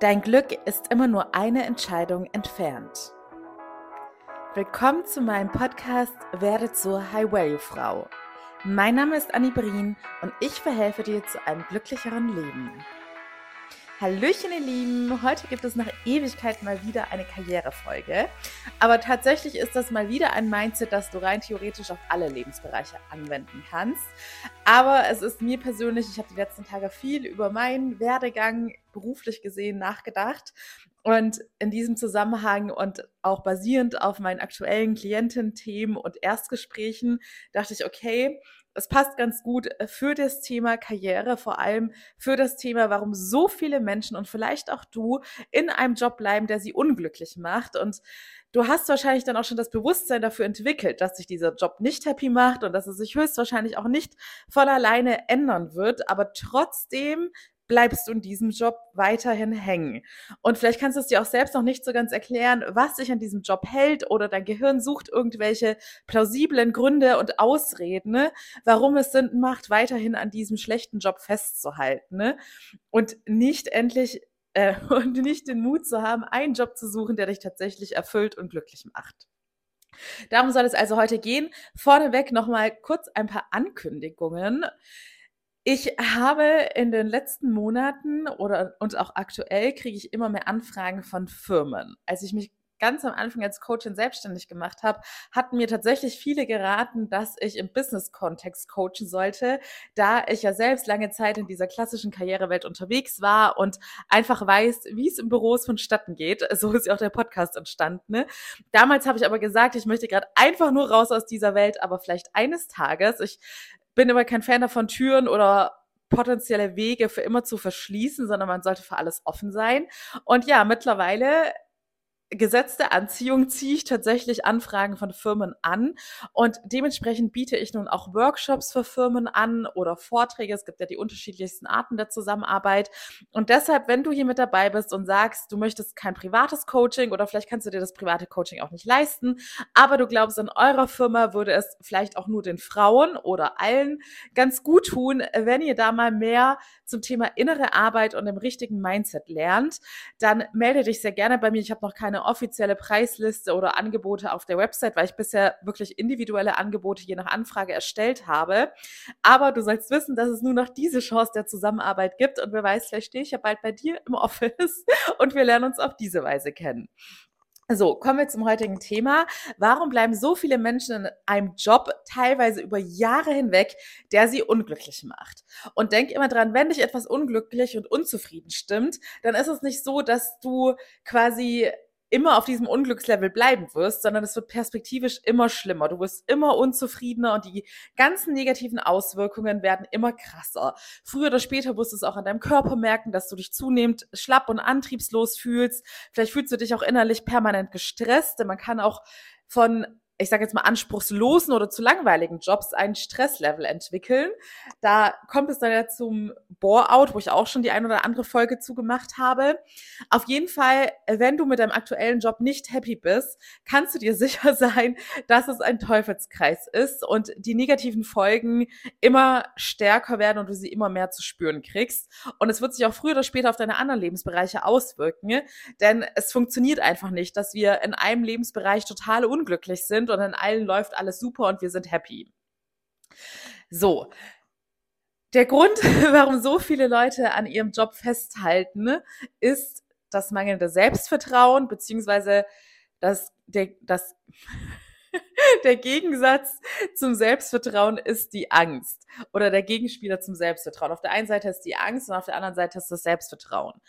Dein Glück ist immer nur eine Entscheidung entfernt. Willkommen zu meinem Podcast Werde zur High-Value-Frau. Mein Name ist Annie Brien und ich verhelfe dir zu einem glücklicheren Leben. Hallöchen, ihr Lieben! Heute gibt es nach Ewigkeit mal wieder eine Karrierefolge. Aber tatsächlich ist das mal wieder ein Mindset, das du rein theoretisch auf alle Lebensbereiche anwenden kannst. Aber es ist mir persönlich, ich habe die letzten Tage viel über meinen Werdegang beruflich gesehen nachgedacht. Und in diesem Zusammenhang und auch basierend auf meinen aktuellen Kliententhemen und Erstgesprächen dachte ich, okay, es passt ganz gut für das Thema Karriere, vor allem für das Thema, warum so viele Menschen und vielleicht auch du in einem Job bleiben, der sie unglücklich macht. Und du hast wahrscheinlich dann auch schon das Bewusstsein dafür entwickelt, dass sich dieser Job nicht happy macht und dass es sich höchstwahrscheinlich auch nicht von alleine ändern wird. Aber trotzdem bleibst du in diesem Job weiterhin hängen. Und vielleicht kannst du es dir auch selbst noch nicht so ganz erklären, was dich an diesem Job hält oder dein Gehirn sucht irgendwelche plausiblen Gründe und Ausreden, ne, warum es Sinn macht, weiterhin an diesem schlechten Job festzuhalten ne? und nicht endlich äh, und nicht den Mut zu haben, einen Job zu suchen, der dich tatsächlich erfüllt und glücklich macht. Darum soll es also heute gehen. Vorneweg nochmal kurz ein paar Ankündigungen. Ich habe in den letzten Monaten oder und auch aktuell kriege ich immer mehr Anfragen von Firmen. Als ich mich ganz am Anfang als Coachin selbstständig gemacht habe, hatten mir tatsächlich viele geraten, dass ich im Business-Kontext coachen sollte, da ich ja selbst lange Zeit in dieser klassischen Karrierewelt unterwegs war und einfach weiß, wie es im Büros vonstatten geht. So ist ja auch der Podcast entstanden. Ne? Damals habe ich aber gesagt, ich möchte gerade einfach nur raus aus dieser Welt, aber vielleicht eines Tages, ich bin immer kein Fan davon, Türen oder potenzielle Wege für immer zu verschließen, sondern man sollte für alles offen sein. Und ja, mittlerweile gesetzte Anziehung ziehe ich tatsächlich Anfragen von Firmen an und dementsprechend biete ich nun auch Workshops für Firmen an oder Vorträge. Es gibt ja die unterschiedlichsten Arten der Zusammenarbeit und deshalb, wenn du hier mit dabei bist und sagst, du möchtest kein privates Coaching oder vielleicht kannst du dir das private Coaching auch nicht leisten, aber du glaubst, in eurer Firma würde es vielleicht auch nur den Frauen oder allen ganz gut tun, wenn ihr da mal mehr zum Thema innere Arbeit und dem richtigen Mindset lernt, dann melde dich sehr gerne bei mir. Ich habe noch keine offizielle Preisliste oder Angebote auf der Website, weil ich bisher wirklich individuelle Angebote je nach Anfrage erstellt habe. Aber du sollst wissen, dass es nur noch diese Chance der Zusammenarbeit gibt und wer weiß, vielleicht stehe ich ja bald bei dir im Office und wir lernen uns auf diese Weise kennen. So, kommen wir zum heutigen Thema. Warum bleiben so viele Menschen in einem Job teilweise über Jahre hinweg, der sie unglücklich macht? Und denk immer dran, wenn dich etwas unglücklich und unzufrieden stimmt, dann ist es nicht so, dass du quasi immer auf diesem Unglückslevel bleiben wirst, sondern es wird perspektivisch immer schlimmer. Du wirst immer unzufriedener und die ganzen negativen Auswirkungen werden immer krasser. Früher oder später wirst du es auch an deinem Körper merken, dass du dich zunehmend schlapp und antriebslos fühlst. Vielleicht fühlst du dich auch innerlich permanent gestresst, denn man kann auch von ich sage jetzt mal, anspruchslosen oder zu langweiligen Jobs ein Stresslevel entwickeln. Da kommt es dann ja zum Bore-out, wo ich auch schon die ein oder andere Folge zugemacht habe. Auf jeden Fall, wenn du mit deinem aktuellen Job nicht happy bist, kannst du dir sicher sein, dass es ein Teufelskreis ist und die negativen Folgen immer stärker werden und du sie immer mehr zu spüren kriegst. Und es wird sich auch früher oder später auf deine anderen Lebensbereiche auswirken, denn es funktioniert einfach nicht, dass wir in einem Lebensbereich total unglücklich sind und in allen läuft alles super und wir sind happy. So. Der Grund, warum so viele Leute an ihrem Job festhalten, ist das mangelnde Selbstvertrauen, beziehungsweise das, der, das, der Gegensatz zum Selbstvertrauen ist die Angst oder der Gegenspieler zum Selbstvertrauen. Auf der einen Seite ist die Angst und auf der anderen Seite ist das Selbstvertrauen.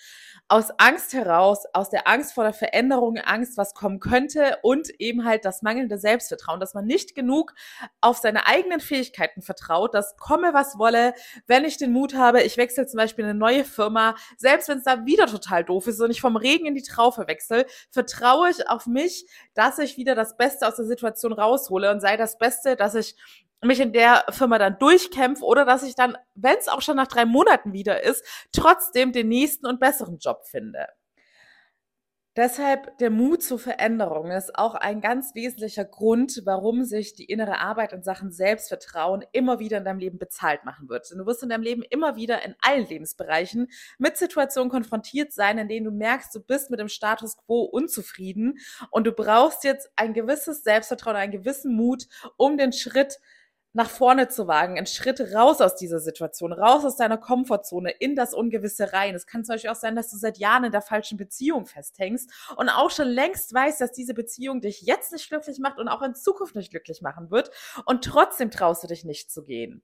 Aus Angst heraus, aus der Angst vor der Veränderung, Angst, was kommen könnte und eben halt das mangelnde Selbstvertrauen, dass man nicht genug auf seine eigenen Fähigkeiten vertraut, dass komme was wolle, wenn ich den Mut habe, ich wechsle zum Beispiel eine neue Firma, selbst wenn es da wieder total doof ist und ich vom Regen in die Traufe wechsle, vertraue ich auf mich, dass ich wieder das Beste aus der Situation raushole und sei das Beste, dass ich mich in der Firma dann durchkämpfe oder dass ich dann, wenn es auch schon nach drei Monaten wieder ist, trotzdem den nächsten und besseren Job finde. Deshalb der Mut zur Veränderung ist auch ein ganz wesentlicher Grund, warum sich die innere Arbeit in Sachen Selbstvertrauen immer wieder in deinem Leben bezahlt machen wird. Denn du wirst in deinem Leben immer wieder in allen Lebensbereichen mit Situationen konfrontiert sein, in denen du merkst, du bist mit dem Status quo unzufrieden und du brauchst jetzt ein gewisses Selbstvertrauen, einen gewissen Mut, um den Schritt nach vorne zu wagen, einen Schritt raus aus dieser Situation, raus aus deiner Komfortzone, in das Ungewisse rein. Es kann zum Beispiel auch sein, dass du seit Jahren in der falschen Beziehung festhängst und auch schon längst weißt, dass diese Beziehung dich jetzt nicht glücklich macht und auch in Zukunft nicht glücklich machen wird und trotzdem traust du dich nicht zu gehen.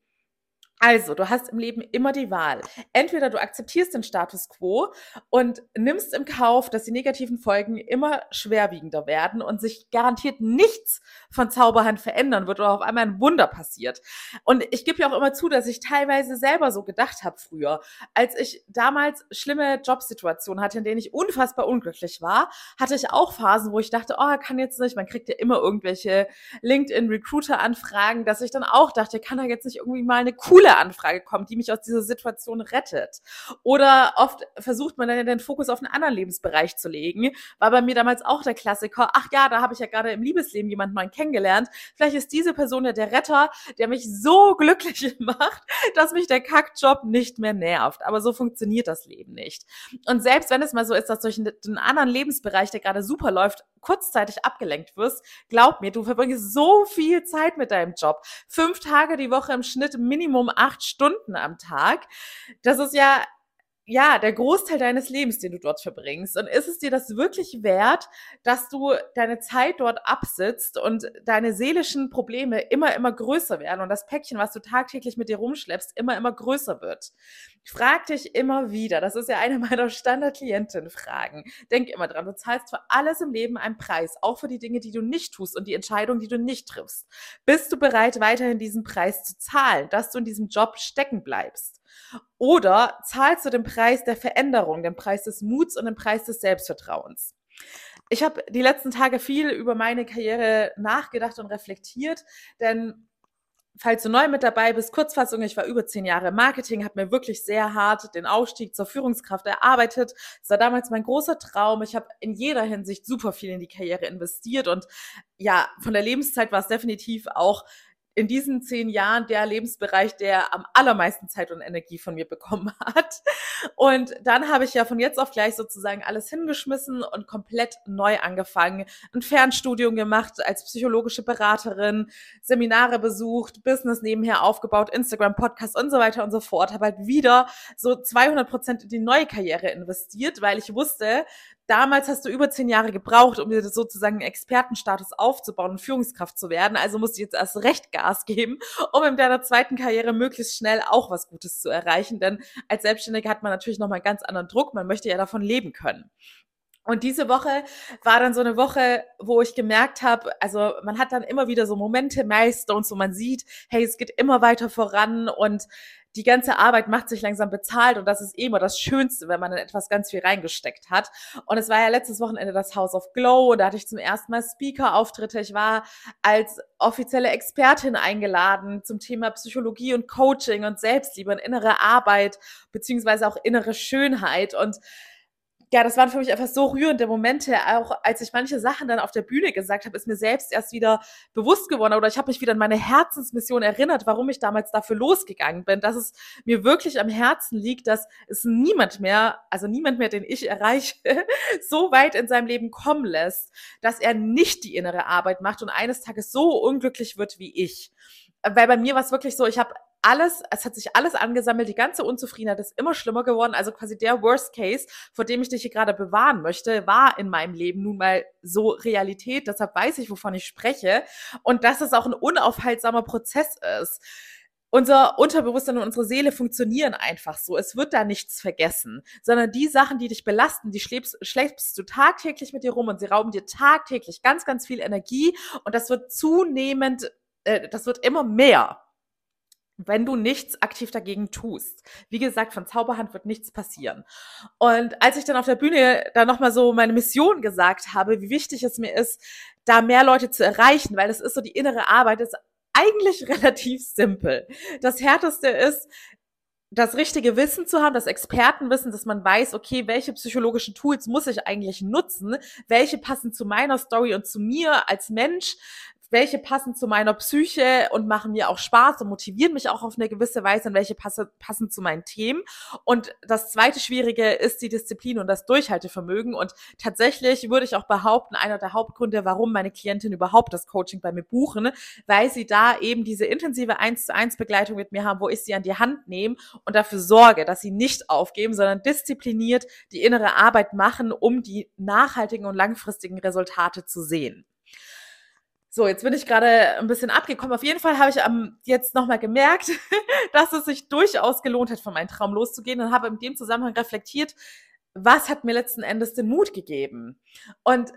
Also, du hast im Leben immer die Wahl. Entweder du akzeptierst den Status quo und nimmst im Kauf, dass die negativen Folgen immer schwerwiegender werden und sich garantiert nichts von Zauberhand verändern wird oder auf einmal ein Wunder passiert. Und ich gebe ja auch immer zu, dass ich teilweise selber so gedacht habe früher. Als ich damals schlimme Jobsituationen hatte, in denen ich unfassbar unglücklich war, hatte ich auch Phasen, wo ich dachte, oh, kann jetzt nicht, man kriegt ja immer irgendwelche LinkedIn-Recruiter-Anfragen, dass ich dann auch dachte, kann da jetzt nicht irgendwie mal eine coole Anfrage kommt, die mich aus dieser Situation rettet. Oder oft versucht man dann den Fokus auf einen anderen Lebensbereich zu legen. War bei mir damals auch der Klassiker, ach ja, da habe ich ja gerade im Liebesleben jemanden mal kennengelernt. Vielleicht ist diese Person ja der Retter, der mich so glücklich macht, dass mich der Kackjob nicht mehr nervt. Aber so funktioniert das Leben nicht. Und selbst wenn es mal so ist, dass durch einen anderen Lebensbereich, der gerade super läuft, kurzzeitig abgelenkt wirst, glaub mir, du verbringst so viel Zeit mit deinem Job. Fünf Tage die Woche im Schnitt Minimum acht Stunden am Tag. Das ist ja ja, der Großteil deines Lebens, den du dort verbringst. Und ist es dir das wirklich wert, dass du deine Zeit dort absitzt und deine seelischen Probleme immer, immer größer werden und das Päckchen, was du tagtäglich mit dir rumschleppst, immer, immer größer wird? Frag dich immer wieder, das ist ja eine meiner Standard-Klientinnen-Fragen. Denk immer dran, du zahlst für alles im Leben einen Preis, auch für die Dinge, die du nicht tust und die Entscheidungen, die du nicht triffst. Bist du bereit, weiterhin diesen Preis zu zahlen, dass du in diesem Job stecken bleibst? Oder zahlst du den Preis der Veränderung, den Preis des Muts und den Preis des Selbstvertrauens? Ich habe die letzten Tage viel über meine Karriere nachgedacht und reflektiert, denn falls du neu mit dabei bist, Kurzfassung, ich war über zehn Jahre im Marketing, habe mir wirklich sehr hart den Aufstieg zur Führungskraft erarbeitet. Das war damals mein großer Traum. Ich habe in jeder Hinsicht super viel in die Karriere investiert und ja, von der Lebenszeit war es definitiv auch in diesen zehn Jahren der Lebensbereich, der am allermeisten Zeit und Energie von mir bekommen hat. Und dann habe ich ja von jetzt auf gleich sozusagen alles hingeschmissen und komplett neu angefangen. Ein Fernstudium gemacht als psychologische Beraterin, Seminare besucht, Business nebenher aufgebaut, Instagram, Podcast und so weiter und so fort. Habe halt wieder so 200 Prozent in die neue Karriere investiert, weil ich wusste, damals hast du über zehn Jahre gebraucht, um dir sozusagen einen Expertenstatus aufzubauen und Führungskraft zu werden. Also musst du jetzt erst recht Gas geben, um in deiner zweiten Karriere möglichst schnell auch was Gutes zu erreichen. Denn als Selbstständiger hat man natürlich nochmal einen ganz anderen Druck. Man möchte ja davon leben können. Und diese Woche war dann so eine Woche, wo ich gemerkt habe, also man hat dann immer wieder so Momente, Milestones, wo man sieht, hey, es geht immer weiter voran und die ganze Arbeit macht sich langsam bezahlt und das ist eh immer das Schönste, wenn man in etwas ganz viel reingesteckt hat. Und es war ja letztes Wochenende das House of Glow da hatte ich zum ersten Mal Speaker-Auftritte. Ich war als offizielle Expertin eingeladen zum Thema Psychologie und Coaching und Selbstliebe und innere Arbeit beziehungsweise auch innere Schönheit und ja, das waren für mich einfach so rührende Momente, auch als ich manche Sachen dann auf der Bühne gesagt habe, ist mir selbst erst wieder bewusst geworden oder ich habe mich wieder an meine Herzensmission erinnert, warum ich damals dafür losgegangen bin, dass es mir wirklich am Herzen liegt, dass es niemand mehr, also niemand mehr, den ich erreiche, so weit in seinem Leben kommen lässt, dass er nicht die innere Arbeit macht und eines Tages so unglücklich wird wie ich. Weil bei mir war es wirklich so, ich habe alles, es hat sich alles angesammelt, die ganze Unzufriedenheit ist immer schlimmer geworden. Also quasi der Worst Case, vor dem ich dich hier gerade bewahren möchte, war in meinem Leben nun mal so Realität. Deshalb weiß ich, wovon ich spreche. Und dass es auch ein unaufhaltsamer Prozess ist. Unser Unterbewusstsein und unsere Seele funktionieren einfach so. Es wird da nichts vergessen, sondern die Sachen, die dich belasten, die schläfst, schläfst du tagtäglich mit dir rum und sie rauben dir tagtäglich ganz, ganz viel Energie und das wird zunehmend, äh, das wird immer mehr wenn du nichts aktiv dagegen tust. Wie gesagt, von Zauberhand wird nichts passieren. Und als ich dann auf der Bühne da nochmal so meine Mission gesagt habe, wie wichtig es mir ist, da mehr Leute zu erreichen, weil es ist so die innere Arbeit, ist eigentlich relativ simpel. Das Härteste ist, das richtige Wissen zu haben, das Expertenwissen, dass man weiß, okay, welche psychologischen Tools muss ich eigentlich nutzen, welche passen zu meiner Story und zu mir als Mensch, welche passen zu meiner Psyche und machen mir auch Spaß und motivieren mich auch auf eine gewisse Weise und welche passe, passen zu meinen Themen. Und das zweite Schwierige ist die Disziplin und das Durchhaltevermögen. Und tatsächlich würde ich auch behaupten, einer der Hauptgründe, warum meine Klientin überhaupt das Coaching bei mir buchen, weil sie da eben diese intensive 1 zu 1 Begleitung mit mir haben, wo ich sie an die Hand nehme und dafür sorge, dass sie nicht aufgeben, sondern diszipliniert die innere Arbeit machen, um die nachhaltigen und langfristigen Resultate zu sehen. So, jetzt bin ich gerade ein bisschen abgekommen. Auf jeden Fall habe ich ähm, jetzt nochmal gemerkt, dass es sich durchaus gelohnt hat, von meinem Traum loszugehen und habe in dem Zusammenhang reflektiert, was hat mir letzten Endes den Mut gegeben? Und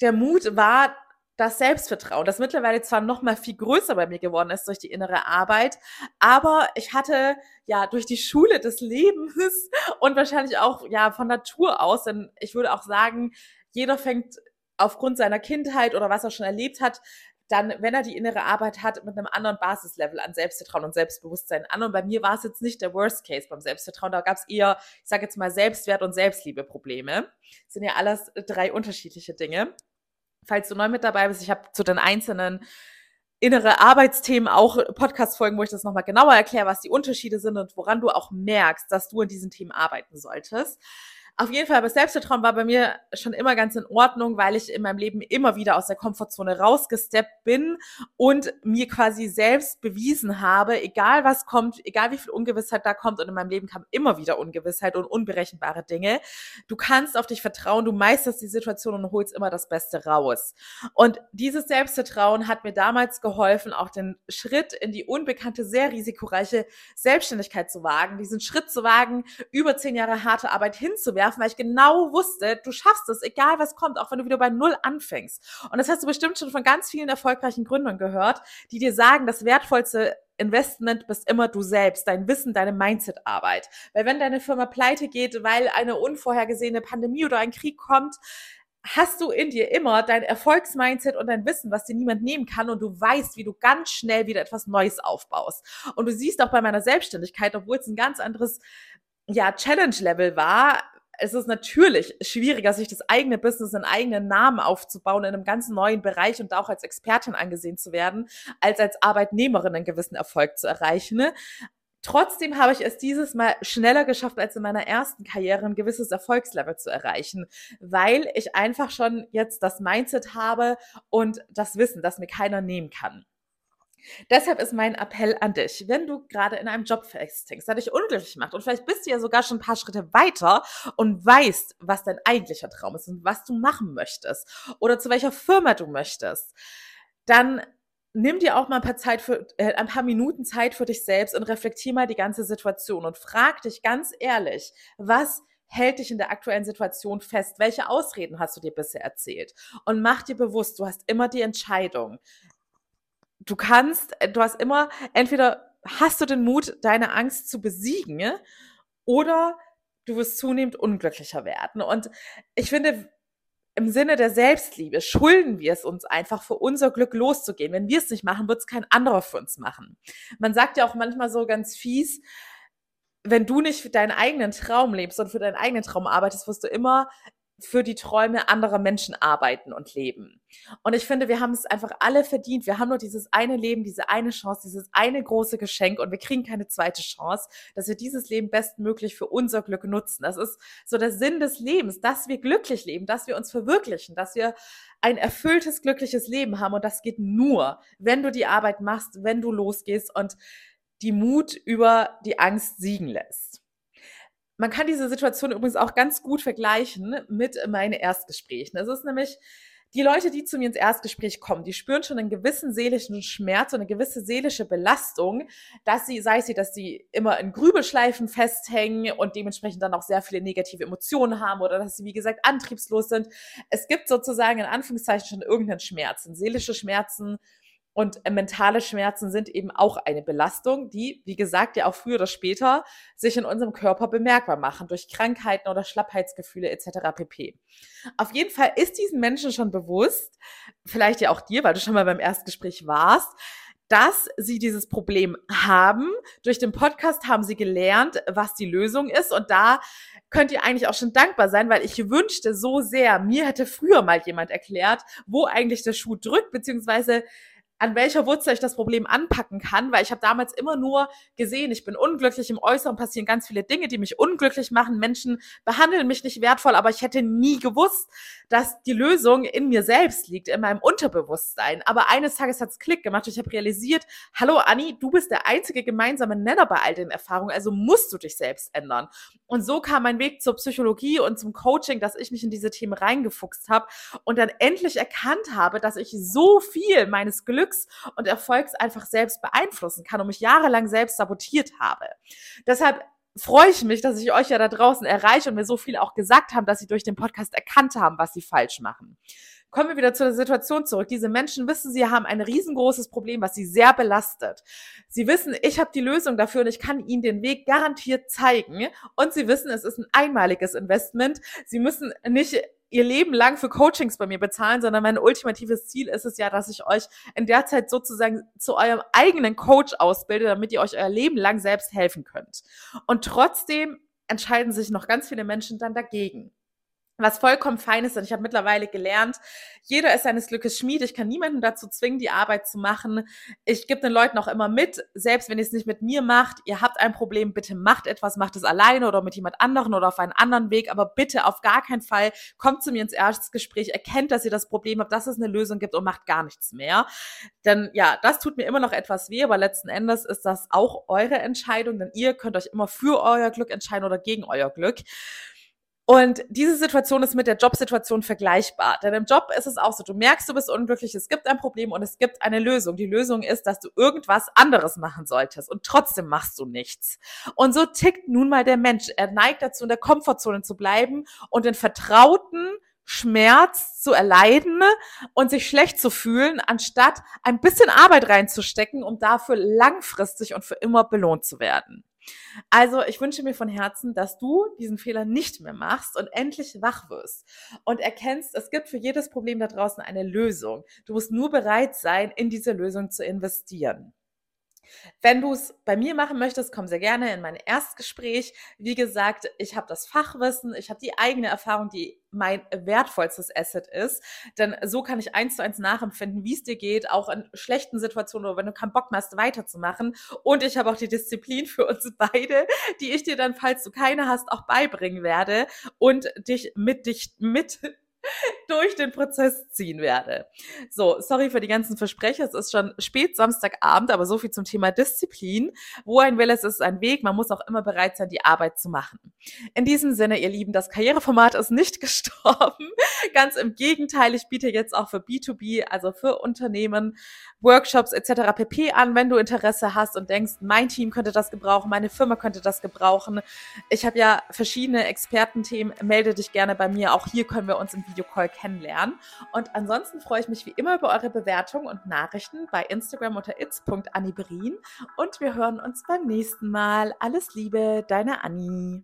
der Mut war das Selbstvertrauen, das mittlerweile zwar noch mal viel größer bei mir geworden ist durch die innere Arbeit, aber ich hatte ja durch die Schule des Lebens und wahrscheinlich auch ja von Natur aus, denn ich würde auch sagen, jeder fängt aufgrund seiner Kindheit oder was er schon erlebt hat, dann, wenn er die innere Arbeit hat, mit einem anderen Basislevel an Selbstvertrauen und Selbstbewusstsein an. Und bei mir war es jetzt nicht der Worst Case beim Selbstvertrauen. Da gab es eher, ich sage jetzt mal, Selbstwert- und Selbstliebe-Probleme. Sind ja alles drei unterschiedliche Dinge. Falls du neu mit dabei bist, ich habe zu den einzelnen innere Arbeitsthemen auch Podcast-Folgen, wo ich das nochmal genauer erkläre, was die Unterschiede sind und woran du auch merkst, dass du in diesen Themen arbeiten solltest. Auf jeden Fall, aber Selbstvertrauen war bei mir schon immer ganz in Ordnung, weil ich in meinem Leben immer wieder aus der Komfortzone rausgesteppt bin und mir quasi selbst bewiesen habe, egal was kommt, egal wie viel Ungewissheit da kommt und in meinem Leben kam immer wieder Ungewissheit und unberechenbare Dinge. Du kannst auf dich vertrauen, du meisterst die Situation und holst immer das Beste raus. Und dieses Selbstvertrauen hat mir damals geholfen, auch den Schritt in die unbekannte, sehr risikoreiche Selbstständigkeit zu wagen, diesen Schritt zu wagen, über zehn Jahre harte Arbeit hinzuwerfen werfen, weil ich genau wusste, du schaffst es, egal was kommt, auch wenn du wieder bei Null anfängst. Und das hast du bestimmt schon von ganz vielen erfolgreichen Gründern gehört, die dir sagen, das wertvollste Investment bist immer du selbst, dein Wissen, deine Mindset-Arbeit. Weil wenn deine Firma pleite geht, weil eine unvorhergesehene Pandemie oder ein Krieg kommt, hast du in dir immer dein Erfolgsmindset und dein Wissen, was dir niemand nehmen kann und du weißt, wie du ganz schnell wieder etwas Neues aufbaust. Und du siehst auch bei meiner Selbstständigkeit, obwohl es ein ganz anderes ja, Challenge-Level war, es ist natürlich schwieriger, sich das eigene Business, einen eigenen Namen aufzubauen in einem ganz neuen Bereich und auch als Expertin angesehen zu werden, als als Arbeitnehmerin einen gewissen Erfolg zu erreichen. Ne? Trotzdem habe ich es dieses Mal schneller geschafft, als in meiner ersten Karriere ein gewisses Erfolgslevel zu erreichen, weil ich einfach schon jetzt das Mindset habe und das Wissen, das mir keiner nehmen kann. Deshalb ist mein Appell an dich, wenn du gerade in einem Job festhängst, der dich unglücklich macht und vielleicht bist du ja sogar schon ein paar Schritte weiter und weißt, was dein eigentlicher Traum ist und was du machen möchtest oder zu welcher Firma du möchtest, dann nimm dir auch mal ein paar Zeit für, äh, ein paar Minuten Zeit für dich selbst und reflektier mal die ganze Situation und frag dich ganz ehrlich, was hält dich in der aktuellen Situation fest? Welche Ausreden hast du dir bisher erzählt? Und mach dir bewusst, du hast immer die Entscheidung du kannst, äh, du hast immer, entweder hast du den Mut, deine Angst zu besiegen, oder du wirst zunehmend unglücklicher werden. Und ich finde, im Sinne der Selbstliebe schulden wir es uns einfach, für unser Glück loszugehen. Wenn wir es nicht machen, wird es kein anderer für uns machen. Man sagt ja auch manchmal so ganz fies, wenn du nicht für deinen eigenen Traum lebst und für deinen eigenen Traum arbeitest, wirst du immer für die Träume anderer Menschen arbeiten und leben. Und ich finde, wir haben es einfach alle verdient. Wir haben nur dieses eine Leben, diese eine Chance, dieses eine große Geschenk und wir kriegen keine zweite Chance, dass wir dieses Leben bestmöglich für unser Glück nutzen. Das ist so der Sinn des Lebens, dass wir glücklich leben, dass wir uns verwirklichen, dass wir ein erfülltes, glückliches Leben haben. Und das geht nur, wenn du die Arbeit machst, wenn du losgehst und die Mut über die Angst siegen lässt. Man kann diese Situation übrigens auch ganz gut vergleichen mit meinen Erstgesprächen. Es ist nämlich, die Leute, die zu mir ins Erstgespräch kommen, die spüren schon einen gewissen seelischen Schmerz und eine gewisse seelische Belastung, dass sie, sei sie, dass sie immer in Grübelschleifen festhängen und dementsprechend dann auch sehr viele negative Emotionen haben oder dass sie, wie gesagt, antriebslos sind. Es gibt sozusagen in Anführungszeichen schon irgendeinen Schmerzen. Seelische Schmerzen und äh, mentale Schmerzen sind eben auch eine Belastung, die, wie gesagt, ja auch früher oder später sich in unserem Körper bemerkbar machen durch Krankheiten oder Schlappheitsgefühle etc. pp. Auf jeden Fall ist diesen Menschen schon bewusst, vielleicht ja auch dir, weil du schon mal beim Erstgespräch warst, dass sie dieses Problem haben. Durch den Podcast haben sie gelernt, was die Lösung ist. Und da könnt ihr eigentlich auch schon dankbar sein, weil ich wünschte so sehr, mir hätte früher mal jemand erklärt, wo eigentlich der Schuh drückt, beziehungsweise an welcher Wurzel ich das Problem anpacken kann, weil ich habe damals immer nur gesehen, ich bin unglücklich im Äußeren, passieren ganz viele Dinge, die mich unglücklich machen, Menschen behandeln mich nicht wertvoll, aber ich hätte nie gewusst, dass die Lösung in mir selbst liegt, in meinem Unterbewusstsein. Aber eines Tages hat's Klick gemacht und ich habe realisiert, hallo Anni, du bist der einzige gemeinsame Nenner bei all den Erfahrungen, also musst du dich selbst ändern. Und so kam mein Weg zur Psychologie und zum Coaching, dass ich mich in diese Themen reingefuchst habe und dann endlich erkannt habe, dass ich so viel meines Glücks Glücks und Erfolgs einfach selbst beeinflussen kann und mich jahrelang selbst sabotiert habe. Deshalb freue ich mich, dass ich euch ja da draußen erreiche und mir so viel auch gesagt haben, dass sie durch den Podcast erkannt haben, was sie falsch machen. Kommen wir wieder zu der Situation zurück. Diese Menschen wissen, sie haben ein riesengroßes Problem, was sie sehr belastet. Sie wissen, ich habe die Lösung dafür und ich kann ihnen den Weg garantiert zeigen. Und sie wissen, es ist ein einmaliges Investment. Sie müssen nicht ihr Leben lang für Coachings bei mir bezahlen, sondern mein ultimatives Ziel ist es ja, dass ich euch in der Zeit sozusagen zu eurem eigenen Coach ausbilde, damit ihr euch euer Leben lang selbst helfen könnt. Und trotzdem entscheiden sich noch ganz viele Menschen dann dagegen was vollkommen fein ist, denn ich habe mittlerweile gelernt, jeder ist seines Glückes Schmied. Ich kann niemanden dazu zwingen, die Arbeit zu machen. Ich gebe den Leuten auch immer mit, selbst wenn ihr es nicht mit mir macht, ihr habt ein Problem, bitte macht etwas, macht es alleine oder mit jemand anderen oder auf einen anderen Weg, aber bitte auf gar keinen Fall kommt zu mir ins Erstgespräch, erkennt, dass ihr das Problem habt, dass es eine Lösung gibt und macht gar nichts mehr. Denn ja, das tut mir immer noch etwas weh, aber letzten Endes ist das auch eure Entscheidung, denn ihr könnt euch immer für euer Glück entscheiden oder gegen euer Glück. Und diese Situation ist mit der Jobsituation vergleichbar. Denn im Job ist es auch so, du merkst, du bist unglücklich, es gibt ein Problem und es gibt eine Lösung. Die Lösung ist, dass du irgendwas anderes machen solltest und trotzdem machst du nichts. Und so tickt nun mal der Mensch. Er neigt dazu, in der Komfortzone zu bleiben und den vertrauten Schmerz zu erleiden und sich schlecht zu fühlen, anstatt ein bisschen Arbeit reinzustecken, um dafür langfristig und für immer belohnt zu werden. Also ich wünsche mir von Herzen, dass du diesen Fehler nicht mehr machst und endlich wach wirst und erkennst, es gibt für jedes Problem da draußen eine Lösung. Du musst nur bereit sein, in diese Lösung zu investieren. Wenn du es bei mir machen möchtest, komm sehr gerne in mein Erstgespräch. Wie gesagt, ich habe das Fachwissen, ich habe die eigene Erfahrung, die mein wertvollstes Asset ist. Denn so kann ich eins zu eins nachempfinden, wie es dir geht, auch in schlechten Situationen oder wenn du keinen Bock mehr hast, weiterzumachen. Und ich habe auch die Disziplin für uns beide, die ich dir dann, falls du keine hast, auch beibringen werde und dich mit dich mit durch den Prozess ziehen werde. So, sorry für die ganzen Versprecher. Es ist schon spät Samstagabend, aber so viel zum Thema Disziplin. Wo ein Will ist, ist ein Weg. Man muss auch immer bereit sein, die Arbeit zu machen. In diesem Sinne, ihr Lieben, das Karriereformat ist nicht gestorben. Ganz im Gegenteil, ich biete jetzt auch für B2B, also für Unternehmen, Workshops etc. pp. an, wenn du Interesse hast und denkst, mein Team könnte das gebrauchen, meine Firma könnte das gebrauchen. Ich habe ja verschiedene Expertenthemen. Melde dich gerne bei mir. Auch hier können wir uns im Videocall kennenlernen. Und ansonsten freue ich mich wie immer über eure Bewertungen und Nachrichten bei Instagram unter its.anniberin. Und wir hören uns beim nächsten Mal. Alles Liebe, deine Anni.